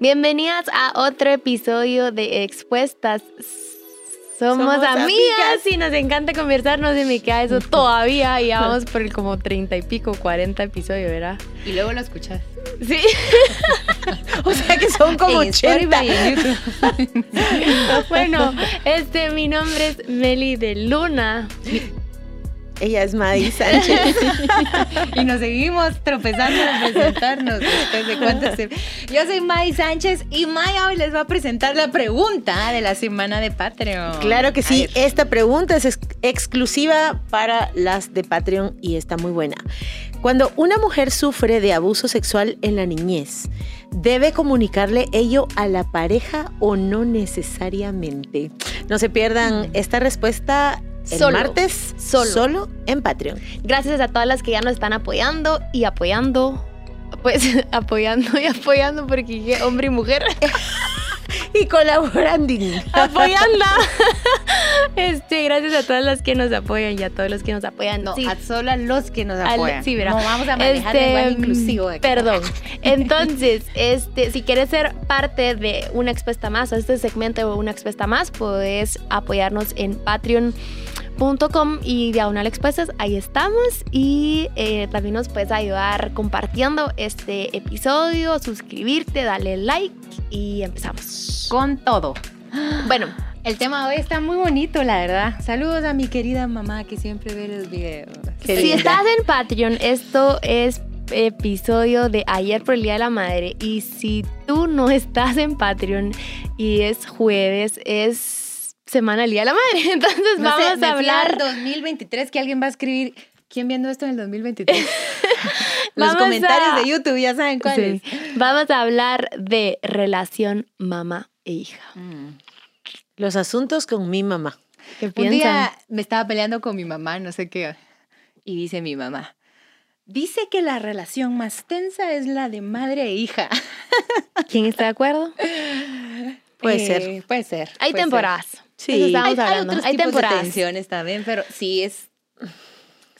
Bienvenidas a otro episodio de Expuestas. Somos, Somos amigas, amigas. y nos encanta conversarnos y me queda eso todavía y ya vamos por el como 30 y pico, 40 episodios, ¿verdad? Y luego lo escuchas. Sí. O sea que son como En 80. Spotify y en YouTube. bueno, este, mi nombre es Meli de Luna. Ella es Maddy Sánchez. Y nos seguimos tropezando en presentarnos después de cuántas se- Yo soy May Sánchez y Maya hoy les va a presentar la pregunta de la semana de Patreon. Claro que sí, esta pregunta es ex- exclusiva para las de Patreon y está muy buena. Cuando una mujer sufre de abuso sexual en la niñez, ¿debe comunicarle ello a la pareja o no necesariamente? No se pierdan esta respuesta el Solo. martes, Solo. en Patreon. Gracias a todas las que ya nos están apoyando y apoyando. Pues apoyando y apoyando porque hombre y mujer. Y colaborando. apoyando. Este, gracias a todas las que nos apoyan y a todos los que nos apoyan. No, Sí. a solo a los que nos Al- apoyan. sí, verá. No vamos a manejar Este, lenguaje inclusivo. aquí. Perdón. Entonces, este, si quieres ser parte de una expuesta más, o este segmento de una expuesta más, puedes apoyarnos en patreon.com y diagonal expuestas, ahí estamos. Y eh, también nos puedes ayudar compartiendo este episodio, suscribirte, darle like y empezamos. Con todo. Bueno, El tema de hoy está muy bonito, la verdad. Saludos a mi querida mamá que siempre ve los videos. Qué si linda. estás en Patreon, esto es episodio de ayer por el Día de la Madre. Y si tú no estás en Patreon y es jueves, es semana del Día de la Madre. Entonces No vamos a hablar. al 2023 que alguien va a escribir. ¿Quién viendo esto en el 2023? Los Vamos comentarios a- de YouTube ya saben cuáles. Sí. Vamos a hablar de relación mamá e hija. Mm. Los asuntos con mi mamá. ¿Qué Un piensan? día me estaba peleando con mi mamá, no sé qué, y dice mi mamá, dice que la relación más tensa es la de madre e hija. ¿Quién está de acuerdo? Puede Eh, ser. Puede ser. Hay puede ser. Sí. Hay, hay otros Hay tipos temporadas. de tensiones también, pero sí es,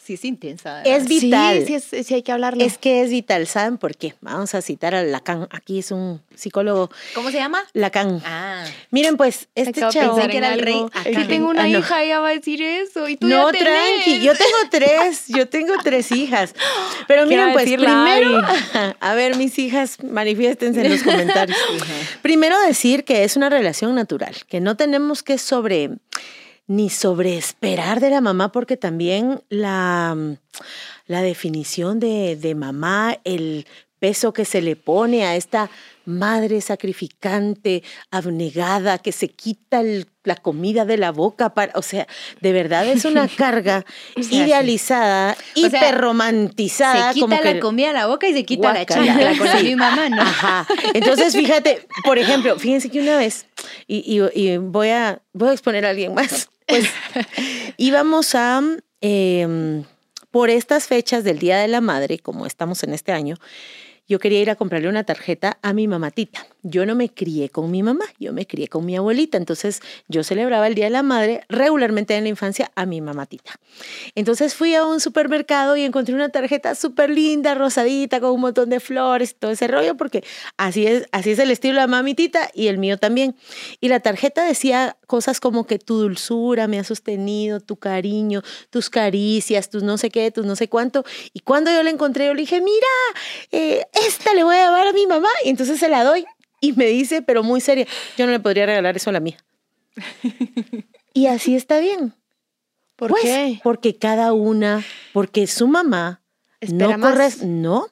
sí es intensa. Es vital. Sí, sí, es- sí hay que hablarlo. Es que es vital, ¿saben por qué? Vamos a citar a Lacan. Aquí es un psicólogo ¿Cómo se llama? Lacan. Ah, Miren, pues, este chavo. que era el rey Acán. tengo una Ah, no. hija, ella va a decir eso. Y tú No, ya tranqui, yo tengo tres, yo tengo tres hijas. Pero ¿Qué miren, pues primero, a ver, mis hijas, manifiéstense en los comentarios. Primero decir que es una relación natural, que no tenemos que sobre ni sobre esperar de la mamá, porque también la, la definición de, de mamá, el peso que se le pone a esta madre sacrificante, abnegada, que se quita el- la comida de la boca para, o sea, de verdad es una carga idealizada, O sea, hiperromantizada. se quita como la que, comida a la boca y se quita la chancla con la Sí. misma mano. Ajá. Entonces, fíjate, por ejemplo, fíjense que una vez, y, y- y voy, a, voy a exponer a alguien más, pues íbamos a, em, por estas fechas del Día de la Madre, como estamos en este año, yo quería ir a comprarle una tarjeta a mi mamatita. Yo no me crié con mi mamá, yo me crié con mi abuelita. Entonces yo celebraba el Día de la Madre regularmente en la infancia a mi mamatita. Entonces fui a un supermercado y encontré una tarjeta súper linda, rosadita, con un montón de flores todo ese rollo, porque así es, así es el estilo de la mamitita y el mío también. Y la tarjeta decía cosas como que tu dulzura me ha sostenido, tu cariño, tus caricias, tus no sé qué, tus no sé cuánto. Y cuando yo la encontré, yo le dije, mira, eh, esta le voy a llevar a mi mamá. Y entonces se la doy y me dice, pero muy seria, yo no le podría regalar eso a la mía. y así está bien. ¿Por Pues, qué? Porque cada una, porque su mamá Espera no corres, no,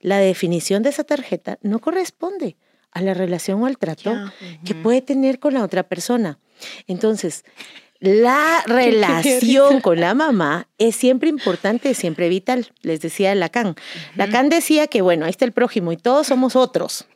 la definición de esa tarjeta no corresponde a la relación o al trato que puede tener con la otra persona. Entonces, la relación con la mamá es siempre importante, siempre vital. Les decía Lacan. Lacan decía que, bueno, ahí está el prójimo y todos somos otros,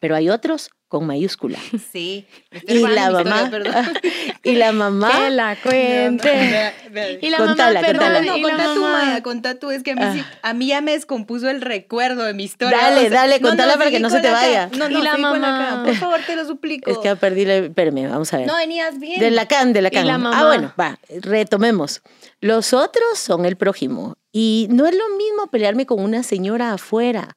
pero hay otros con mayúscula. Sí. Y la mamá, y la mamá, Que la cuente. Y la Contala, mamá, perdón, contala. No, la contá tú, mamá. Maya, contá tú. Es que a mí, sí- a mí ya me descompuso el recuerdo de mi historia. Dale, dale, contala no, para que no se te la vaya. No, Y no, la la mamá. Por favor, te lo suplico. es que perdí la... Espérame, vamos a ver. No venías bien. De Lacan, de Lacan. la Ah, mamá. bueno, va, retomemos. Los otros son el prójimo Y no es lo mismo pelearme con una señora afuera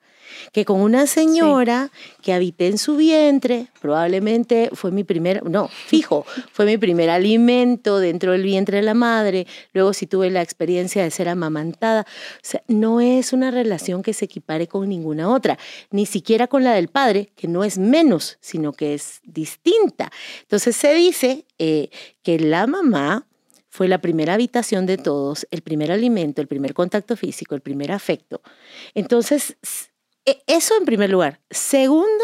que con una señora que habité en su vientre, probablemente fue mi primer, no, fijo, fue mi primer alimento dentro del vientre de la madre, luego sí tuve la experiencia de ser amamantada. O sea, no es una relación que se equipare con ninguna otra, ni siquiera con la del padre, que no es menos, sino que es distinta. Entonces se dice eh, que la mamá fue la primera habitación de todos, el primer alimento, el primer contacto físico, el primer afecto. Entonces, eso en primer lugar. Segundo,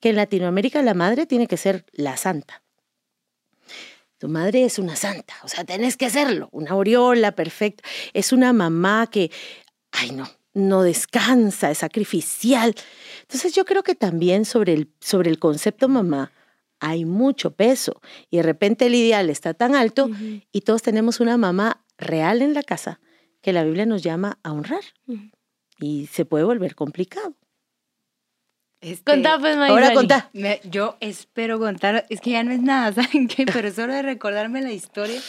que en Latinoamérica la madre tiene que ser la santa. Tu madre es una santa, o sea, tenés que hacerlo, una aureola perfecta. Es una mamá que, ay no, no descansa, es sacrificial. Entonces yo creo que también sobre el, sobre el concepto mamá hay mucho peso y de repente el ideal está tan alto y todos tenemos una mamá real en la casa que la Biblia nos llama a honrar y se puede volver complicado. Este, contá pues, Ahora contá. yo espero contar, es que ya no es nada, ¿saben qué? Pero solo de recordarme la historia,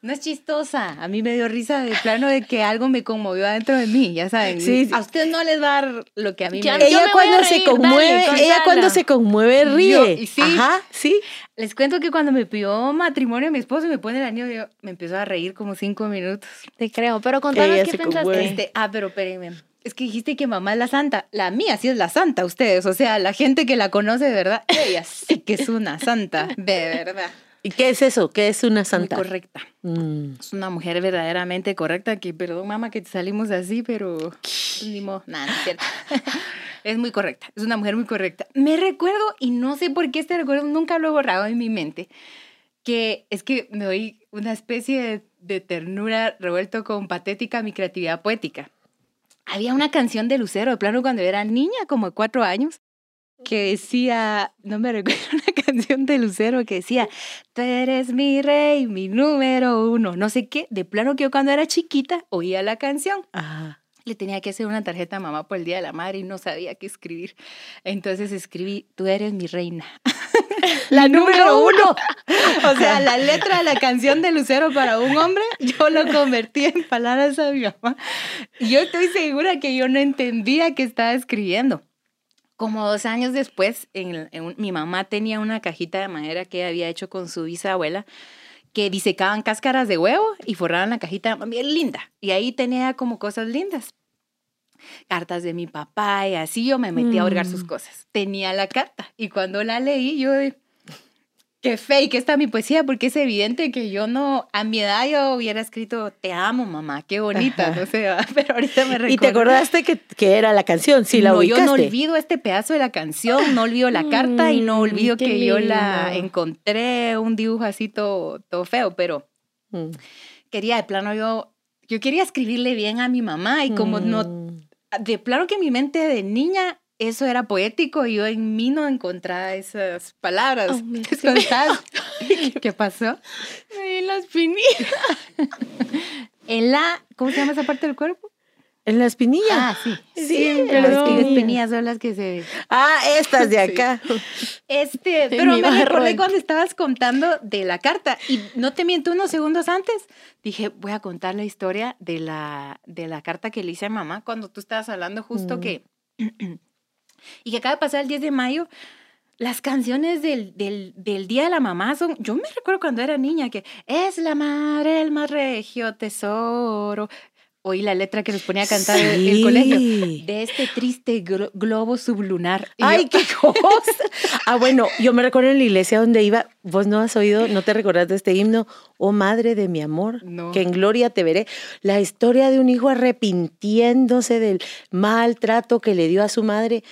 no es chistosa. A mí me dio risa de plano de que algo me conmovió adentro de mí, ya saben. Sí, A ustedes no les va a dar lo que a mí me Ella cuando se conmueve, ella cuando se conmueve ríe. sí, Ajá, sí. Les cuento que cuando me pidió matrimonio mi esposo me pone el anillo, yo me empiezo a reír como cinco minutos. Te creo, pero contanos qué pensaste. Este, ah, pero espérenme es que dijiste que mamá es la santa. La mía sí es la santa, ustedes. O sea, la gente que la conoce de verdad, ella sí que es una santa, de verdad. ¿Y qué es eso? ¿Qué es una santa? Muy correcta. Mm. Es una mujer verdaderamente correcta. Que, perdón, mamá, que salimos así, pero ni modo. Nada, no es cierto. es muy correcta. Es una mujer muy correcta. Me recuerdo, y no sé por qué este recuerdo nunca lo he borrado en mi mente, que es que me doy una especie de, de ternura revuelto con patética mi creatividad poética había una canción de Lucero, de plano cuando era niña, como de cuatro años, que decía, no me recuerdo una canción de Lucero que decía, tú eres mi rey, mi número uno, no sé qué, de plano que yo cuando era chiquita oía la canción. Ajá le tenía que hacer una tarjeta a mamá por el Día de la Madre y no sabía qué escribir. Entonces escribí, tú eres mi reina. la número uno. o sea, la letra de la canción de Lucero para un hombre, yo lo convertí en palabras a mi mamá. Yo estoy segura que yo no entendía qué estaba escribiendo. Como dos años después, en, mi mamá tenía una cajita de madera que había hecho con su bisabuela que disecaban cáscaras de huevo y forraban la cajita bien linda. Y ahí tenía como cosas lindas cartas de mi papá y así yo me metí a orgar sus mm. cosas. Tenía la carta y cuando la leí yo qué fake está mi poesía porque es evidente que yo no, a mi edad yo hubiera escrito te amo mamá, qué bonita, no sé, pero ahorita me recuerdo. ¿Y te acordaste que, que era la canción? Sí, la no, yo no olvido este pedazo de la canción, no olvido la carta y no mm, olvido que yo la encontré, un dibujo así todo, feo, pero mm. quería de plano yo, yo quería escribirle bien a mi mamá y como no de plano que mi mente de niña eso era poético y yo en mí no encontraba esas palabras. Oh, ¿Qué pasó? En la espinilla. en la, ¿cómo se llama esa parte del cuerpo? En la espinilla. Ah, sí. Sí, las espinillas son las que se. Ah, estas de acá. Este, pero me recordé cuando estabas contando de la carta y no te miento unos segundos antes. Dije, voy a contar la historia de la, de la carta que le hice a mamá cuando tú estabas hablando justo mm. que. y que acaba de pasar el 10 de mayo. Las canciones del, del, del, Día de la Mamá son, yo me recuerdo cuando era niña que es la madre, el más regio tesoro, oí la letra que nos ponía a cantar en el colegio de este triste globo sublunar. ¡Ay, qué cosa! ah, bueno, yo me recuerdo en la iglesia donde iba, vos no has oído, no te recordás de este himno, oh madre de mi amor, que en gloria te veré. La historia de un hijo arrepintiéndose del maltrato que le dio a su madre.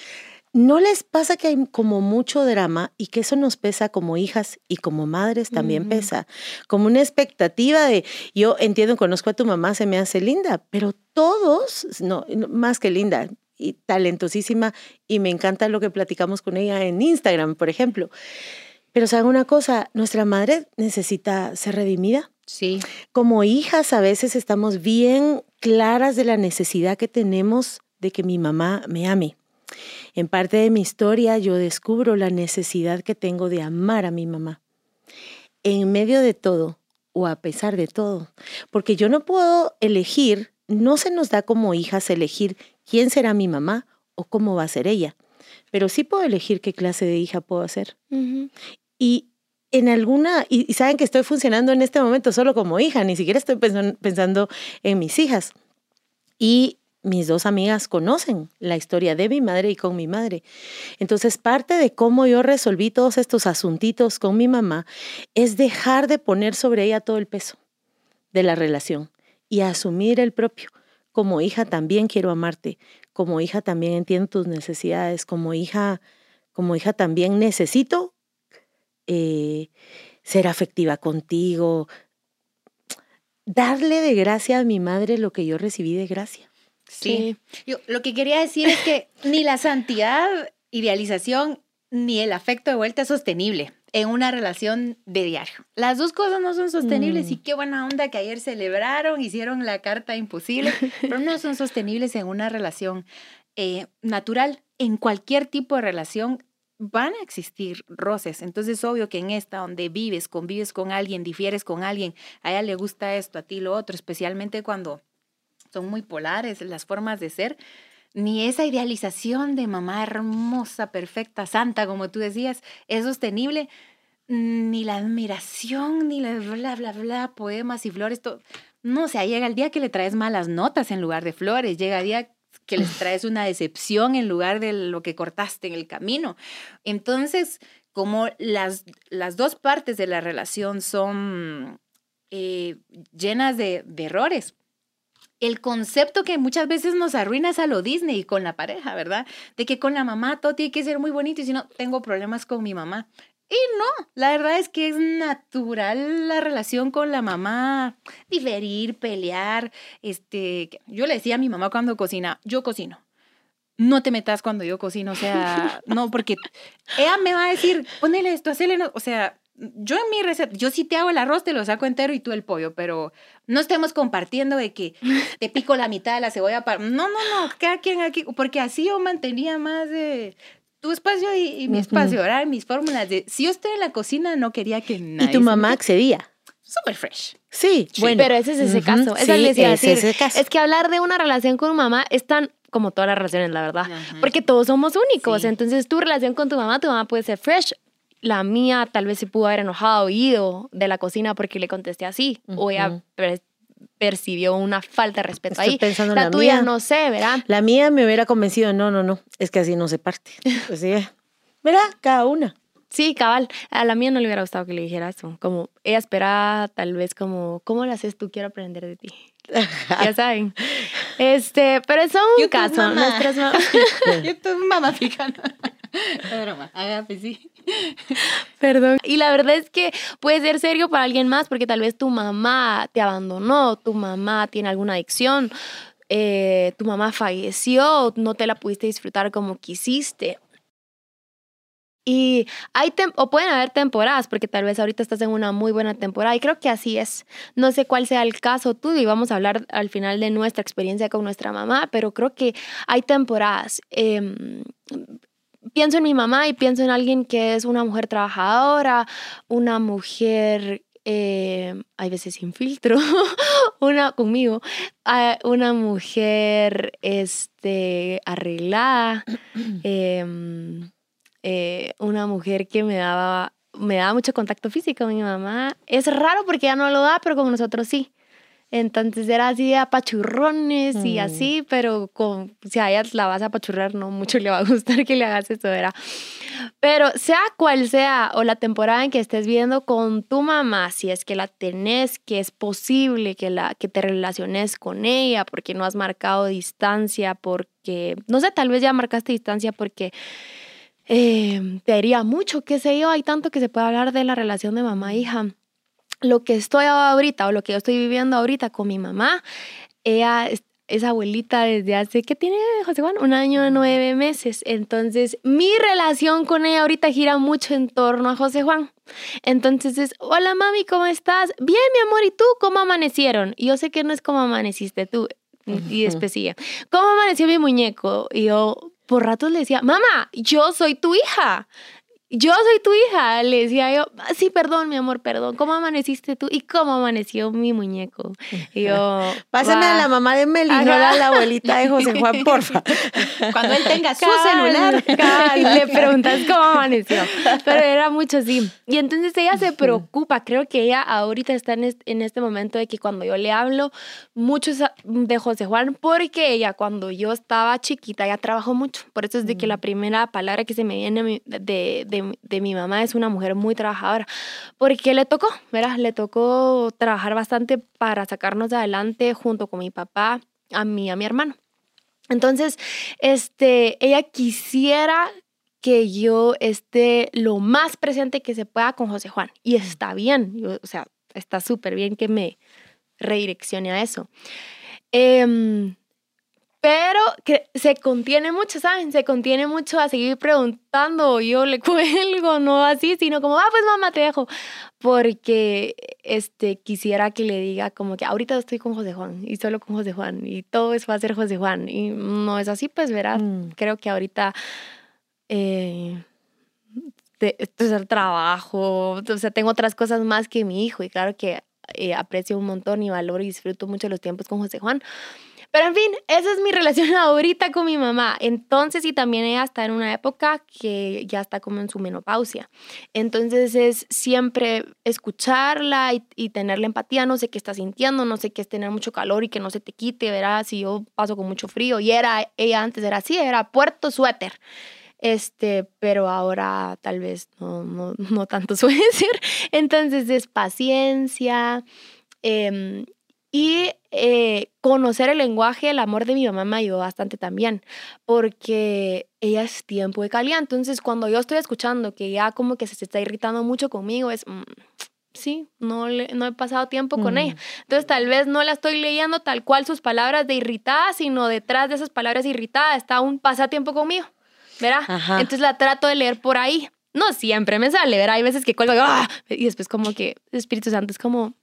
¿No les pasa que hay como mucho drama y que eso nos pesa como hijas y como madres también pesa? Como una expectativa de, yo entiendo, conozco a tu mamá, se me hace linda, pero todos, no, más que linda y talentosísima y me encanta lo que platicamos con ella en Instagram, por ejemplo. Pero saben una cosa, nuestra madre necesita ser redimida. Sí. Como hijas a veces estamos bien claras de la necesidad que tenemos de que mi mamá me ame en parte de mi historia yo descubro la necesidad que tengo de amar a mi mamá. En medio de todo o a pesar de todo. Porque yo no puedo elegir no se nos da como hijas elegir quién será mi mamá o cómo va a ser ella, pero sí puedo elegir qué clase de hija puedo ser. Y en alguna, y, saben que estoy funcionando en este momento solo como hija, ni siquiera estoy pensando en mis hijas. Y mis dos amigas conocen la historia de mi madre y con mi madre. Entonces, parte de cómo yo resolví todos estos asuntitos con mi mamá es dejar de poner sobre ella todo el peso de la relación y asumir el propio. Como hija también quiero amarte, como hija también entiendo tus necesidades, como hija, como hija también necesito eh, ser afectiva contigo, darle de gracia a mi madre lo que yo recibí de gracia. Sí. Yo lo que quería decir es que ni la santidad, idealización, ni el afecto de vuelta es sostenible en una relación de diario. Las dos cosas no son sostenibles y mm. qué buena onda que ayer celebraron, hicieron la carta imposible, pero no son sostenibles en una relación eh, natural. En cualquier tipo de relación van a existir roces. Entonces, es obvio que en esta donde vives, convives con alguien, difieres con alguien, a ella le gusta esto, a ti lo otro, especialmente cuando son muy polares las formas de ser, ni esa idealización de mamá hermosa, perfecta, santa, como tú decías, es sostenible, ni la admiración, ni la bla, bla, bla, poemas y flores, todo. No, o sea, llega el día que le traes malas notas en lugar de flores, llega el día que les traes una decepción en lugar de lo que cortaste en el camino. Entonces, como las, las dos partes de la relación son eh, llenas de, de errores, el concepto que muchas veces nos arruina es a lo Disney con la pareja, ¿verdad? De que con la mamá todo tiene que ser muy bonito y si no, tengo problemas con mi mamá. Y no, la verdad es que es natural la relación con la mamá, diferir, pelear. Este, yo le decía a mi mamá cuando cocina, yo cocino. No te metas cuando yo cocino, o sea, no, porque ella me va a decir, ponele esto, hacele, o sea, yo en mi receta, yo sí te hago el arroz, te lo saco entero y tú el pollo, pero no estemos compartiendo de que te pico la mitad de la cebolla para... No, no, no, cada quien aquí, porque así yo mantenía más de tu espacio y, mi espacio, ¿verdad? Mis fórmulas de... Si yo estoy en la cocina, no quería que nadie... ¿Y tu mamá accedía? Súper fresh. Sí, bueno. Pero ese es ese caso. es ese caso. Es que hablar de una relación con mamá es tan como todas las relaciones, la verdad. Porque todos somos únicos. Entonces, tu relación con tu mamá, tu mamá puede ser fresh la mía tal vez se pudo haber enojado, ido de la cocina porque le contesté así, o ella percibió una falta de respeto ahí. Pensando la, la tuya no sé, ¿verdad? La mía me hubiera convencido, no, no, no, es que así no se parte. Pues sí, ¿verdad? Cada una. Sí, cabal. A la mía no le hubiera gustado que le dijera eso. Como ella esperaba, tal vez como, ¿cómo lo haces tú? Quiero aprender de ti. ya saben. Este, pero eso es un caso. Mamá. Nuestras mamás. YouTube mamá fijana. broma. Pues sí. Perdón. Y la verdad es que puede ser serio para alguien más porque tal vez tu mamá te abandonó, tu mamá tiene alguna adicción, eh, tu mamá falleció, no te la pudiste disfrutar como quisiste. Y hay o pueden haber temporadas, porque tal vez ahorita estás en una muy buena temporada, y creo que así es. No sé cuál sea el caso tuyo, y vamos a hablar al final de nuestra experiencia con nuestra mamá, pero creo que hay temporadas. Em, pienso en mi mamá y pienso en alguien que es una mujer trabajadora, una mujer, eh, hay veces sin filtro, una conmigo, ah, una mujer este, arreglada, em, eh, una mujer que me daba, me daba mucho contacto físico. Mi mamá es raro porque ella no lo da, pero con nosotros sí. Entonces era así de apachurrones y mm. así, pero con, si a ella la vas a apachurrar, no mucho le va a gustar que le hagas eso, era. Pero sea cual sea, o la temporada en que estés viendo con tu mamá, si es que la tenés, que es posible que, la, que te relaciones con ella, porque no has marcado distancia, porque, no sé, tal vez ya marcaste distancia porque eh, te haría mucho, qué sé yo, hay tanto que se puede hablar de la relación de mamá-hija lo que estoy ahorita o lo que yo estoy viviendo ahorita con mi mamá, ella es, abuelita desde hace, ¿qué tiene José Juan? Un año, nueve meses. Entonces, mi relación con ella ahorita gira mucho en torno a José Juan. Entonces es, hola mami, ¿cómo estás? Bien, mi amor, ¿y tú cómo amanecieron? Y yo sé que no es como amaneciste tú. Y después sigue, ¿cómo amaneció mi muñeco? Y yo por ratos le decía, mamá, yo soy tu hija yo soy tu hija, le decía yo, ah, sí, perdón, mi amor, perdón, ¿cómo amaneciste tú? ¿Y cómo amaneció mi muñeco? Y yo, Pásame a la mamá de Meli, no a la abuelita de José Juan, porfa. Cuando él tenga su celular. le preguntas cómo amaneció. Pero era mucho así. Y entonces ella se preocupa, creo que ella ahorita está en este, en este momento de que cuando yo le hablo mucho de José Juan, porque ella cuando yo estaba chiquita, ella trabajó mucho. Por eso es de que la primera palabra que se me viene de de, mi mamá es una mujer muy trabajadora, porque le tocó. Le tocó trabajar bastante para sacarnos adelante junto con mi papá, a mí, a mi hermano. Entonces, este, ella quisiera que yo esté lo más presente que se pueda con José Juan. Y está bien, o sea, está súper bien que me redireccione a eso. Eh, pero que se contiene mucho, ¿saben? Se contiene mucho a seguir preguntando, yo le cuelgo, no así, sino como, ah, pues mamá, te dejo, porque este, quisiera que le diga como que ahorita estoy con José Juan y solo con José Juan y todo eso va a ser José Juan y no es así, pues verás, mm. creo que ahorita... Eh, es el trabajo, o sea, tengo otras cosas más que mi hijo y claro que eh, aprecio un montón y valoro y disfruto mucho los tiempos con José Juan, pero en fin, esa es mi relación ahorita con mi mamá. Entonces, y también ella está en una época que ya está como en su menopausia. Entonces es siempre escucharla y, y tenerle empatía. No sé qué está sintiendo, no sé qué es tener mucho calor y que no se te quite, verás, si yo paso con mucho frío. Y era, ella antes era así, era puerto suéter este, pero ahora tal vez no, no, no tanto suele ser. Entonces es paciencia, eh, y eh, conocer el lenguaje, el amor de mi mamá me ayudó bastante también, porque ella es tiempo de calidad. Entonces, cuando yo estoy escuchando que ya como que se está irritando mucho conmigo, es, mm, sí, no, le, no he pasado tiempo con ella. Mm. Entonces, tal vez no la estoy leyendo tal cual sus palabras de irritada, sino detrás de esas palabras irritadas está un pasatiempo conmigo, ¿verdad? Entonces, la trato de leer por ahí. No siempre me sale, ¿verdad? Hay veces que cuelgo y, ¡ah! y después como que Espíritu Santo es como,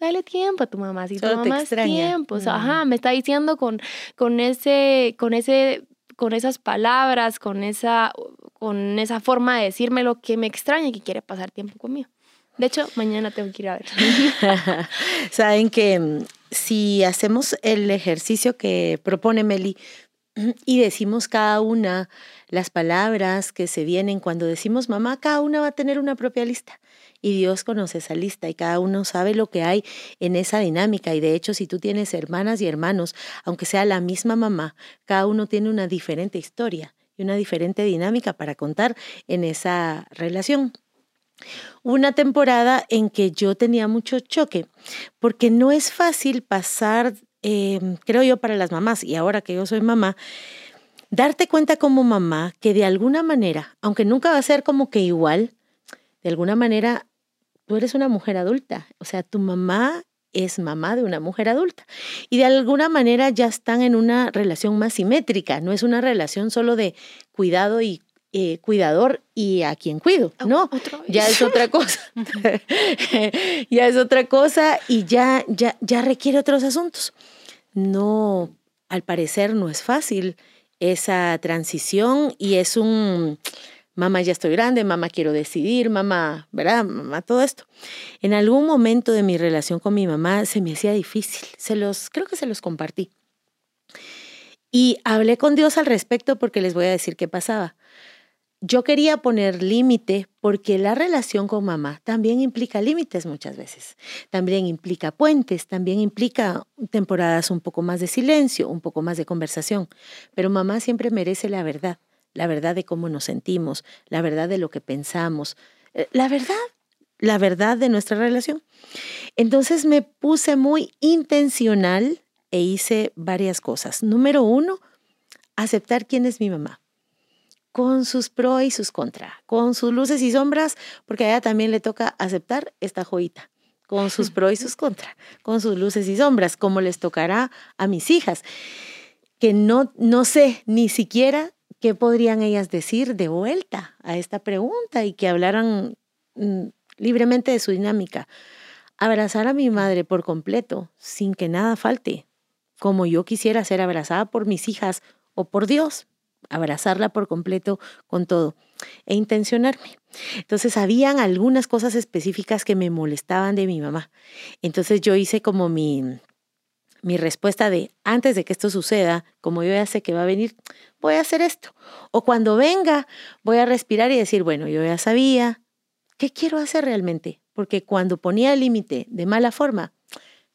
dale tiempo a tu mamá, si tu mamá es tiempo, ajá, me está diciendo con, con ese, con ese, con esas palabras, con esa, con esa forma de decirme lo que me extraña y que quiere pasar tiempo conmigo. De hecho, mañana tengo que ir a ver. Saben que mm, si hacemos el ejercicio que propone Meli y decimos cada una las palabras que se vienen cuando decimos mamá, cada una va a tener una propia lista y Dios conoce esa lista y cada uno sabe lo que hay en esa dinámica. Y de hecho, si tú tienes hermanas y hermanos, aunque sea la misma mamá, cada uno tiene una diferente historia y una diferente dinámica para contar en esa relación. Una temporada en que yo tenía mucho choque, porque no es fácil pasar, em, creo yo, para las mamás, y ahora que yo soy mamá, darte cuenta como mamá que de alguna manera, aunque nunca va a ser como que igual, de alguna manera tú eres una mujer adulta, o sea, tu mamá es mamá de una mujer adulta. Y de alguna manera ya están en una relación más simétrica, no es una relación solo de cuidado y eh, cuidador y a quien cuido, oh, ¿no? ya es otra cosa. ya es otra cosa y ya, ya, ya requiere otros asuntos. No, al parecer no es fácil esa transición y es un mamá ya estoy grande, mamá quiero decidir, mamá, ¿verdad? Mamá, todo esto. En algún momento de mi relación con mi mamá se me hacía difícil, se los, creo que se los compartí. Y hablé con Dios al respecto porque les voy a decir qué pasaba. Yo quería poner límite porque la relación con mamá también implica límites muchas veces. También implica puentes, también implica temporadas un poco más de silencio, un poco más de conversación. Pero mamá siempre merece la verdad la verdad de cómo nos sentimos, la verdad de lo que pensamos, eh, la verdad, la verdad de nuestra relación. Entonces me puse muy intencional e hice varias cosas. Número uno, aceptar quién es mi mamá, con sus pros y sus contras, con sus luces y sombras, porque a ella también le toca aceptar esta joyita con sus pros y sus contras, con sus luces y sombras, como les tocará a mis hijas, que no, no sé ni siquiera qué podrían ellas decir de vuelta a esta pregunta y que hablaran mm, libremente de su dinámica. Abrazar a mi madre por completo, sin que nada falte, como yo quisiera ser abrazada por mis hijas o por Dios. abrazarla por completo con todo e intencionarme. Entonces, habían algunas cosas específicas que me molestaban de mi mamá. Entonces, yo hice como mi, mi respuesta de, antes de que esto suceda, como yo ya sé que va a venir, voy a hacer esto. O cuando venga, voy a respirar y decir, bueno, yo ya sabía, ¿qué quiero hacer realmente? Porque cuando ponía el límite de mala forma,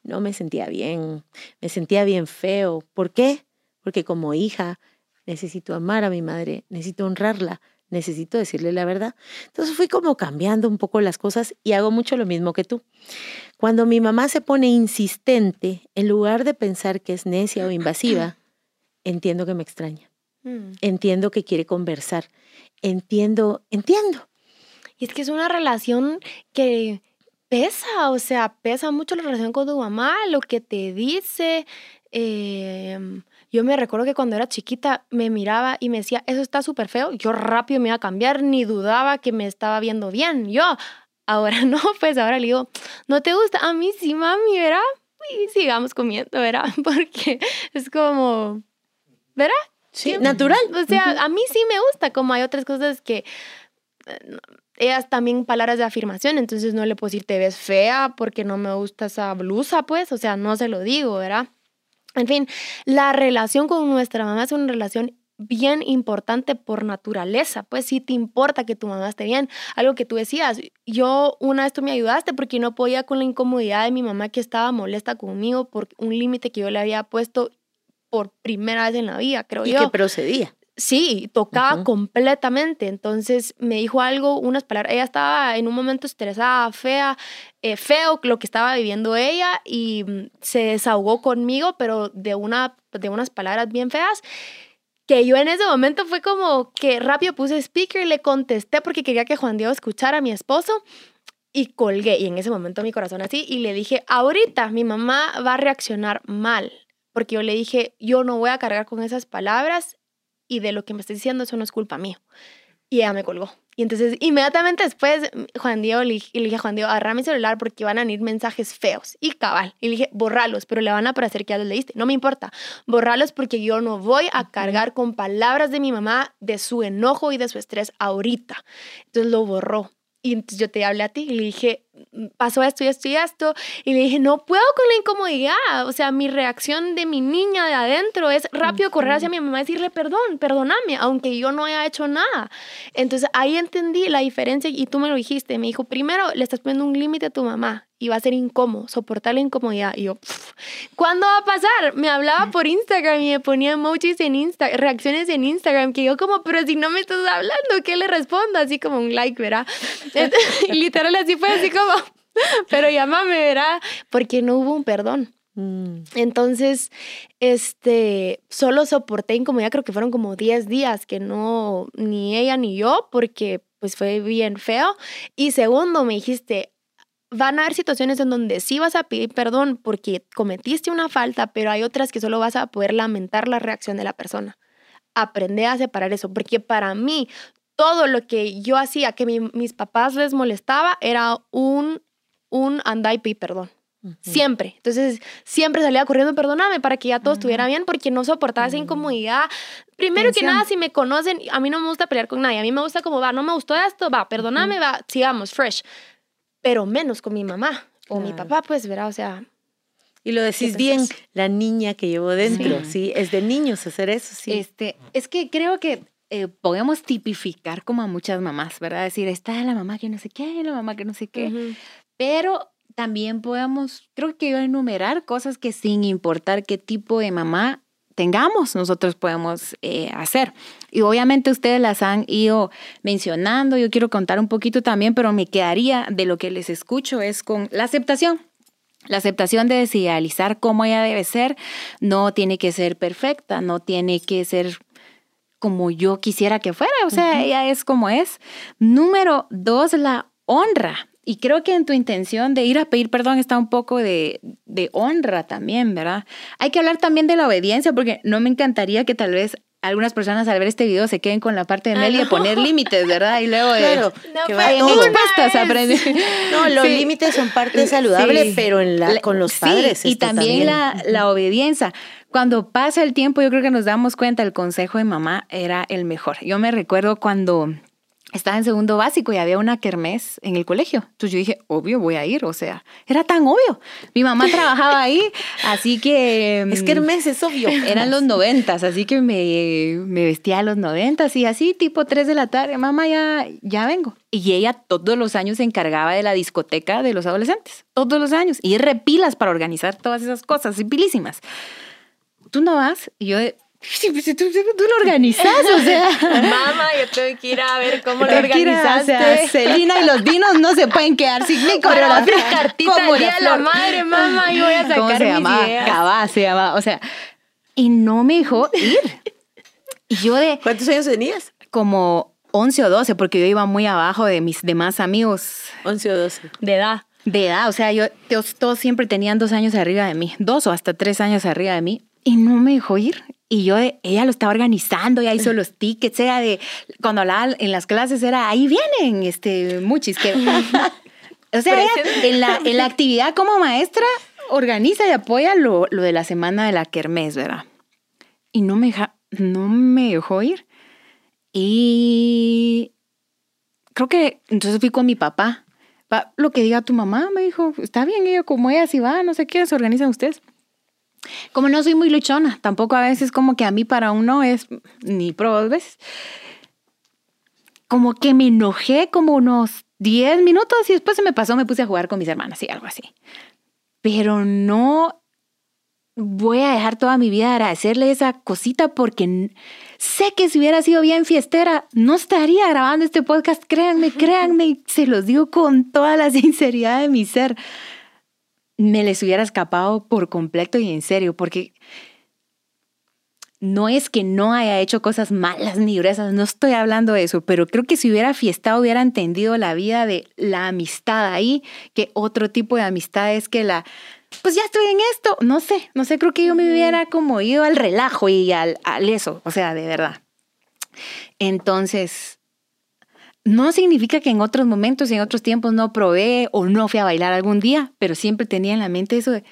no me sentía bien, me sentía bien feo. ¿Por qué? Porque como hija necesito amar a mi madre, necesito honrarla, necesito decirle la verdad. Entonces fui como cambiando un poco las cosas y hago mucho lo mismo que tú. Cuando mi mamá se pone insistente, en lugar de pensar que es necia o invasiva, entiendo que me extraña. Mm. Entiendo que quiere conversar. Entiendo, entiendo. Y es que es una relación que pesa, o sea, pesa mucho la relación con tu mamá, lo que te dice. Em, yo me recuerdo que cuando era chiquita me miraba y me decía, eso está súper feo. Yo rápido me iba a cambiar, ni dudaba que me estaba viendo bien. Yo, ahora no, pues ahora le digo, ¿no te gusta? A mí sí, mami, ¿verdad? Y sigamos comiendo, ¿verdad? Porque es como, ¿verdad? Sí, natural. O sea, a mí sí me gusta, como hay otras cosas que eh, ellas también palabras de afirmación, entonces no le puedo decir te ves fea porque no me gusta esa blusa, pues, o sea, no se lo digo, ¿verdad? En fin, la relación con nuestra mamá es una relación bien importante por naturaleza, pues si te importa que tu mamá esté bien, algo que tú decías, yo una vez tú me ayudaste porque no podía con la incomodidad de mi mamá que estaba molesta conmigo por un límite que yo le había puesto por primera vez en la vida, creo yo. Y que procedía. Sí, tocaba completamente. Entonces me dijo algo, unas palabras. Ella estaba en un momento estresada, fea, eh, feo lo que estaba viviendo ella y mm, se desahogó conmigo, pero de, una, de unas palabras bien feas. Que yo en ese momento fue como que rápido puse speaker y le contesté porque quería que Juan Diego escuchara a mi esposo y colgué. Y en ese momento mi corazón así y le dije, ahorita mi mamá va a reaccionar mal. Porque yo le dije, yo no voy a cargar con esas palabras y de lo que me estás diciendo, eso no es culpa mío. Y ella me colgó. Y entonces, inmediatamente después, Juan Diego, le, le dije a Juan Diego, agarra mi celular porque van a venir mensajes feos. Y cabal. Y le dije, borralos, pero le van a parecer que ya los leíste. No me importa. Borralos porque yo no voy a cargar con palabras de mi mamá, de su enojo y de su estrés ahorita. Entonces lo borró. Y entonces yo te hablé a ti y le dije, pasó esto y esto y esto. Y le dije, no puedo con la incomodidad. O sea, mi reacción de mi niña de adentro es rápido correr hacia mi mamá y decirle, perdón, perdóname, aunque yo no haya hecho nada. Entonces ahí entendí la diferencia y tú me lo dijiste. Me dijo, primero le estás poniendo un límite a tu mamá y va a ser incómodo, soportar la incomodidad. Y yo, ¿cuándo va a pasar? Me hablaba por Instagram y me ponía emojis en Instagram, reacciones en Instagram, que yo como, pero si no me estás hablando, ¿qué le respondo? Así como un like, ¿verdad? y literal así fue así como, pero llámame, ¿verdad? Porque no hubo un perdón. Mm. Entonces, este, solo soporté incomodidad, creo que fueron como 10 días que no, ni ella ni yo, porque pues fue bien feo. Y segundo, me dijiste, van a haber situaciones en donde sí vas a pedir perdón porque cometiste una falta, pero hay otras que solo vas a poder lamentar la reacción de la persona. Aprende a separar eso, porque para mí todo lo que yo hacía que mis papás les molestaba era un, un andai y perdón. Siempre. Entonces, siempre salía corriendo, perdóname, para que ya todo estuviera bien, porque no soportaba esa incomodidad. Primero que nada, si me conocen, a mí no me gusta pelear con nadie. A mí me gusta como, va, no me gustó esto, va, perdóname, va, sigamos, fresh pero menos con mi mamá o mi papá, pues, verá, o sea. Y lo decís bien, la niña que llevo dentro, sí. es de niños hacer eso, sí. Este, es que creo que eh, podemos tipificar como a muchas mamás, ¿verdad? Decir, está la mamá que no sé qué, la mamá que no sé qué, pero también podemos, creo que enumerar cosas que sin importar qué tipo de mamá tengamos, nosotros podemos eh, hacer. Y obviamente ustedes las han ido mencionando, yo quiero contar un poquito también, pero me quedaría de lo que les escucho es con la aceptación. La aceptación de desidealizar cómo ella debe ser no tiene que ser perfecta, no tiene que ser como yo quisiera que fuera, o sea, ella es como es. Número dos, la honra. Y creo que en tu intención de ir a pedir perdón está un poco de, honra también, ¿verdad? Hay que hablar también de la obediencia porque no me encantaría que tal vez algunas personas al ver este video se queden con la parte de Meli de poner límites, ¿verdad? Y luego de... Claro, No que fue va en todo. expuestas a aprender. No, los Sí. límites son parte saludable, Sí. pero en la, con los sí, padres. y esto también, La, la obediencia. Cuando pasa el tiempo, yo creo que nos damos cuenta, el consejo de mamá era el mejor. Yo me recuerdo cuando estaba en segundo básico y había una kermés en el colegio. Entonces yo dije, obvio, voy a ir. O sea, era tan obvio. Mi mamá trabajaba ahí, así que... Es que Hermes es obvio. Eran los noventas, así que me, me vestía a los noventas y así, tipo 3 de la tarde, mamá, ya, ya vengo. Y ella todos los años se encargaba de la discoteca de los adolescentes, todos los años. Y repilas para organizar todas esas cosas, pilísimas. Tú no vas, y yo, "Sí, pues, tú, tú lo organizas, o sea... Mamá, yo tengo que ir a ver cómo lo organizaste. O sea, Celina y los vinos no se pueden quedar sin mi coreografía. otra cartita Como el día de la flor. madre, mamá, y voy a sacar ¿Cómo se mis llamaba? ideas. Cabá se llamaba. O sea, y no me dejó ir. Y yo de ¿Cuántos años tenías? como 11 o 12, porque yo iba muy abajo de mis demás amigos 11 o 12. De edad. de edad. O sea, yo, todos, todos siempre tenían dos años arriba de mí, dos o hasta tres años arriba de mí. Y no me dejó ir. Y yo, de, ella lo estaba organizando, ya hizo los tickets, era de, cuando hablaba en las clases era, ahí vienen, este, muchis, que... o sea, ella en la, en la actividad como maestra organiza y apoya lo, lo de la semana de la kermés, ¿verdad? Y no me, deja- no me dejó ir. Y creo que entonces fui con mi papá. Pa- lo que diga tu mamá, me dijo, está bien, ella como ella si va, no sé qué, se organizan ustedes. Como no soy muy luchona, tampoco a veces como que a mí para uno es ni pro dos veces. Como que me enojé como unos 10 minutos y después se me pasó, me puse a jugar con mis hermanas y algo así. Pero no voy a dejar toda mi vida de agradecerle esa cosita porque sé que si hubiera sido bien fiestera, no estaría grabando este podcast. Créanme, créanme, y se los digo con toda la sinceridad de mi ser. Me les hubiera escapado por completo y en serio, porque no es que no haya hecho cosas malas ni gruesas, no estoy hablando de eso, pero creo que si hubiera fiestado hubiera entendido la vida de la amistad ahí, que otro tipo de amistad es que la, pues ya estoy en esto, no sé, no sé, creo que yo me hubiera como ido al relajo y al, al eso, o sea, de verdad. Entonces, no significa que en otros momentos y en otros tiempos no probé o no fui a bailar algún día, pero siempre tenía en la mente eso de,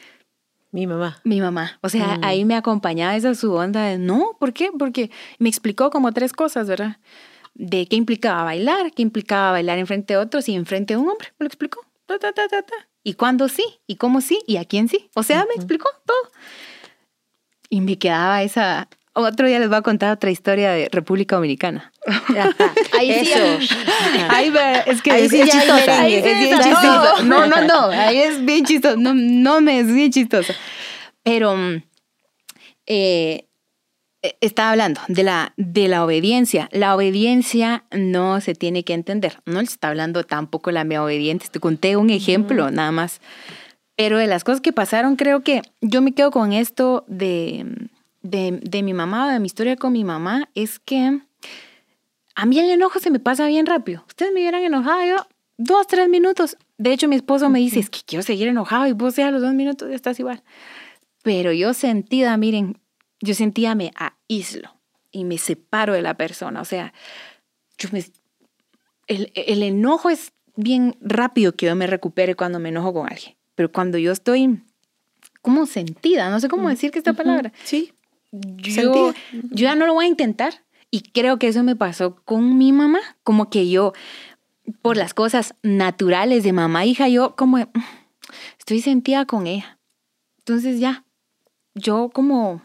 Mi mamá. mi mamá. O sea, Mm. ahí me acompañaba esa su onda de no, ¿por qué? Porque me explicó como tres cosas, ¿verdad? De qué implicaba bailar, qué implicaba bailar enfrente de otros y enfrente de un hombre. Me lo explicó. Ta, ta, ta, ta, ta. Y cuándo sí, y cómo sí, y a quién sí. O sea, me explicó todo. Y me quedaba esa. Otro día les voy a contar otra historia de República Dominicana. Ahí sí. Ahí es que Ahí es, sí es chistosa. merengue. es bien Ahí chistosa. No, no, no. Ahí es bien chistoso. No, no me es bien chistoso. Pero mm, eh, eh, estaba hablando de la, de la obediencia. La obediencia no se tiene que entender. No les está hablando tampoco la mea obediente. Te conté un ejemplo nada más. Pero de las cosas que pasaron, creo que yo me quedo con esto de, de, de mi mamá, de mi historia con mi mamá, es que a mí el enojo se me pasa bien rápido. Ustedes me hubieran enojado yo dos, tres minutos. De hecho, mi esposo me dice, es que quiero seguir enojado y vos ya a los dos minutos ya estás igual. Pero yo sentida, miren, yo sentía me aíslo y me separo de la persona. O sea, yo me, el, el enojo es bien rápido que yo me recupere cuando me enojo con alguien. Pero cuando yo estoy como sentida, no sé cómo decir que esta palabra, Sí. Yo, yo ya no lo voy a intentar. Y creo que eso me pasó con mi mamá, como que yo, por las cosas naturales de mamá, hija, yo como "Mm, estoy sentida con ella. Entonces ya, yo como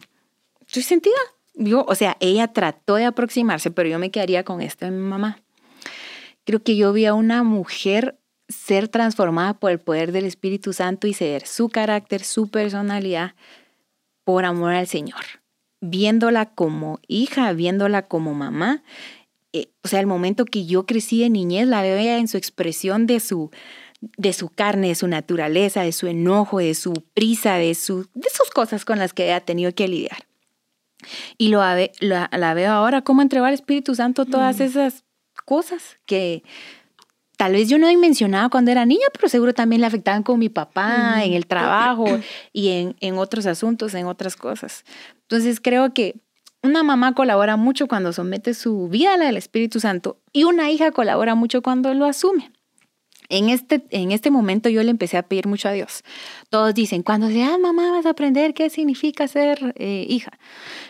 estoy sentida. Yo, o sea, ella trató de aproximarse, pero yo me quedaría con esta mi mamá. Creo que yo vi a una mujer ser transformada por el poder del Espíritu Santo y ceder su carácter, su personalidad por amor al Señor. Viéndola como hija, viéndola como mamá. eh, o sea, el momento que yo crecí de niñez, la veo en su expresión de su, de su carne, de su naturaleza, de su enojo, de su prisa, de, su, de sus cosas con las que ha tenido que lidiar. Y lo, la, la veo ahora cómo entregó al Espíritu Santo todas esas cosas que tal vez yo no dimensionaba cuando era niña, pero seguro también le afectaban con mi papá, en el trabajo y en, en otros asuntos, en otras cosas. Entonces creo que una mamá colabora mucho cuando somete su vida a la del Espíritu Santo y una hija colabora mucho cuando lo asume. En este, en este momento yo le empecé a pedir mucho a Dios. Todos dicen, cuando seas mamá vas a aprender qué significa ser eh, hija.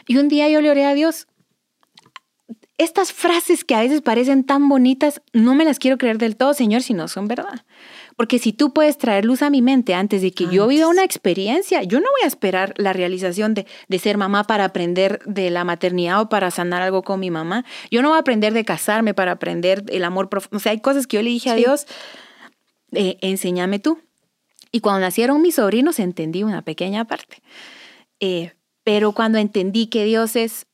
Y un día yo le oré a Dios, estas frases que a veces parecen tan bonitas, no me las quiero creer del todo, Señor, si no son verdad. Porque si tú puedes traer luz a mi mente antes de que yo viva una experiencia, yo no voy a esperar la realización de, de, ser mamá para aprender de la maternidad o para sanar algo con mi mamá. Yo no voy a aprender de casarme para aprender el amor profundo. O sea, hay cosas que yo le dije a Dios, eh, enséñame tú. Y cuando nacieron mis sobrinos entendí una pequeña parte. Eh, pero cuando entendí que Dios es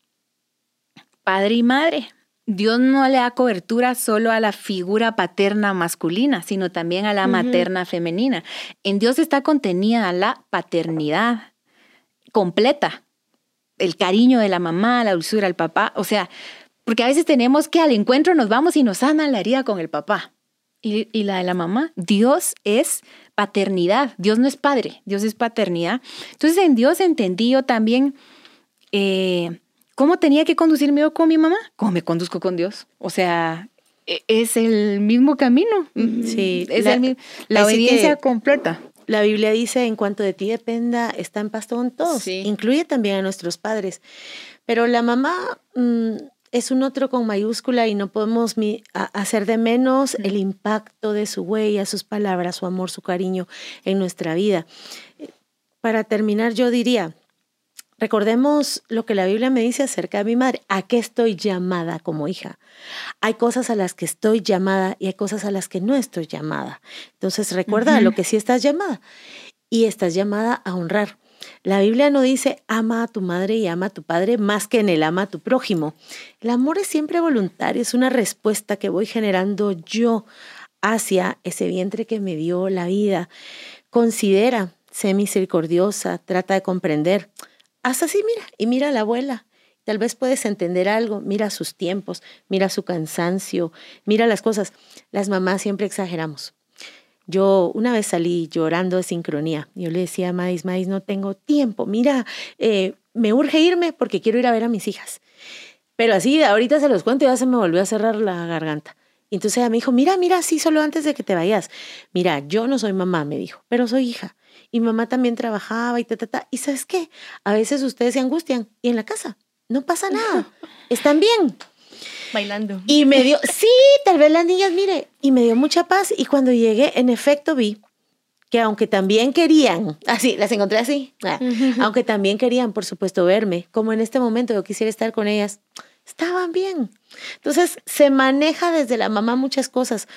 padre y madre, Dios no le da cobertura solo a la figura paterna masculina, sino también a la materna femenina. En Dios está contenida la paternidad completa, el cariño de la mamá, la dulzura del papá, o sea, porque a veces tenemos que al encuentro nos vamos y nos sana la herida con el papá. Y, y, la de la mamá. Dios es paternidad, Dios no es padre, Dios es paternidad. Entonces en Dios entendí yo también eh, cómo tenía que conducirme yo con mi mamá, cómo me conduzco con Dios. O sea, e, es el mismo camino. Sí, es la, la obediencia completa. La Biblia dice, en cuanto de ti dependa, está en paz con todos. Incluye también a nuestros padres. Pero la mamá mm, es un otro con mayúscula y no podemos hacer de menos el impacto de su huella, sus palabras, su amor, su cariño en nuestra vida. Para terminar, yo diría, recordemos lo que la Biblia me dice acerca de mi madre, a qué estoy llamada como hija. Hay cosas a las que estoy llamada y hay cosas a las que no estoy llamada. Entonces recuerda lo que sí estás llamada y estás llamada a honrar. La Biblia no dice ama a tu madre y ama a tu padre más que en el ama a tu prójimo. El amor es siempre voluntario, es una respuesta que voy generando yo hacia ese vientre que me dio la vida. Considera, sé misericordiosa, trata de comprender. Haz así, mira, y mira a la abuela. Tal vez puedes entender algo, mira sus tiempos, mira su cansancio, mira las cosas. Las mamás siempre exageramos. Yo una vez salí llorando de sincronía. Yo le decía a Mais, Mais, no tengo tiempo. Mira, eh, me urge irme porque quiero ir a ver a mis hijas. Pero así, ahorita se los cuento y ya se me volvió a cerrar la garganta. Y entonces ella me dijo, mira, mira, sí, solo antes de que te vayas. Mira, yo no soy mamá, me dijo, pero soy hija. Y mamá también trabajaba y ta, ta, ta. Y sabes qué, a veces ustedes se angustian y en la casa no pasa nada. Están bien. Bailando. Y me dio, sí, tal vez las niñas, mire, y me dio mucha paz. Y cuando llegué, en efecto vi que aunque también querían, así, las encontré así, ah, aunque también querían, por supuesto, verme, como en este momento yo quisiera estar con ellas, estaban bien. Entonces, se maneja desde la mamá muchas cosas.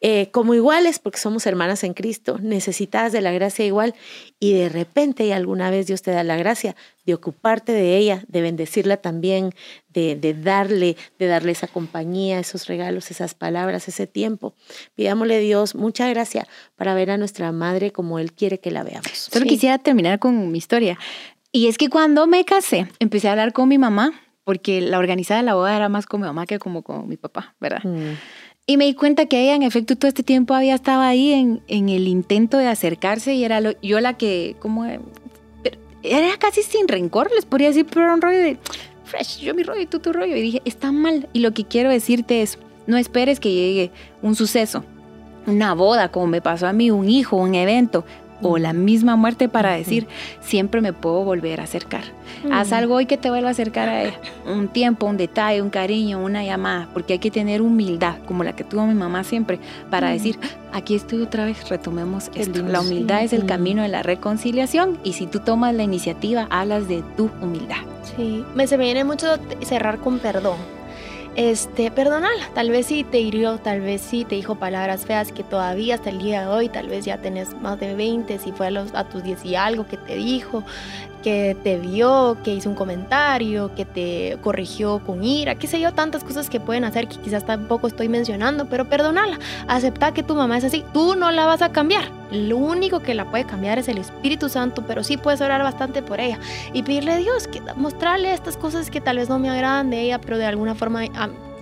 Eh, como iguales, porque somos hermanas en Cristo, necesitadas de la gracia igual, y de repente y alguna vez Dios te da la gracia de ocuparte de ella, de bendecirla también, de, de darle, de darle esa compañía, esos regalos, esas palabras, ese tiempo. Pidámosle a Dios mucha gracia para ver a nuestra madre como Él quiere que la veamos. Solo quisiera terminar con mi historia. Y es que cuando me casé, empecé a hablar con mi mamá, porque la organizada de la boda era más con mi mamá que como con mi papá, ¿verdad? Mm. Y me di cuenta que ella en efecto todo este tiempo había estado ahí en, en el intento de acercarse y era yo la que como era casi sin rencor, les podría decir, pero un rollo de fresh, yo mi rollo y tú tu rollo. Y dije, está mal. Y lo que quiero decirte es, no esperes que llegue un suceso, una boda, como me pasó a mí, un hijo, un evento o la misma muerte para decir, siempre me puedo volver a acercar. Haz algo hoy que te vuelva a acercar a él. Un tiempo, un detalle, un cariño, una llamada, porque hay que tener humildad, como la que tuvo mi mamá siempre, para decir, aquí estoy otra vez, retomemos esto. La humildad es el camino de la reconciliación y si tú tomas la iniciativa, hablas de tu humildad. Sí, me se me viene mucho cerrar con perdón este, perdonala. Tal vez sí te hirió, tal vez sí te dijo palabras feas que todavía hasta el día de hoy, tal vez ya tenés más de 20, si fue a, los, a tus 10 y algo que te dijo, que te vio, que hizo un comentario, que te corrigió con ira, qué sé yo, tantas cosas que pueden hacer que quizás tampoco estoy mencionando, pero perdonala. Acepta que tu mamá es así, tú no la vas a cambiar. Lo único que la puede cambiar es el Espíritu Santo, pero sí puedes orar bastante por ella y pedirle a Dios que mostrarle estas cosas que tal vez no me agradan de ella, pero de alguna forma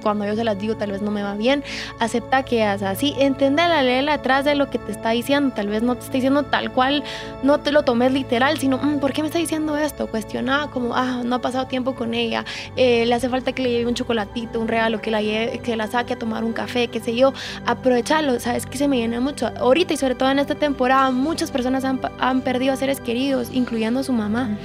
cuando yo se las digo tal vez no me va bien, acepta que es así, entender la ley atrás de lo que te está diciendo, tal vez no te está diciendo tal cual, no te lo tomes literal, sino, mm, ¿por qué me está diciendo esto? Cuestiona como, ah, no ha pasado tiempo con ella, eh, le hace falta que le lleve un chocolatito, un regalo, que la, que la saque a tomar un café, qué sé yo, aprovecharlo, sabes que se me llena mucho. Ahorita y sobre todo en esta temporada, muchas personas han, han perdido a seres queridos, incluyendo a su mamá.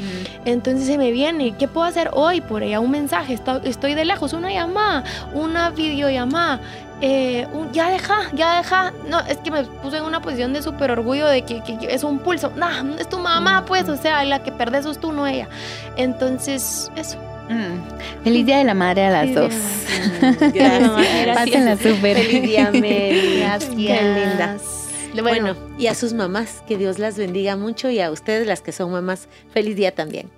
Entonces se me viene, ¿qué puedo hacer hoy por ella? Un mensaje, estoy de lejos, una llamada, una videollamada. Eh, ya deja, ya deja. No, es que me puse en una posición de súper orgullo de que, es un pulso. No, es tu mamá, pues, o sea, la que perdés sos tú, no ella. Entonces, eso. Mm. Feliz Día de la Madre a las dos. Gracias. Pásenla súper. Feliz Día. Gracias. Qué linda. Bueno, y a sus mamás, que Dios las bendiga mucho y a ustedes las que son mamás, feliz día también.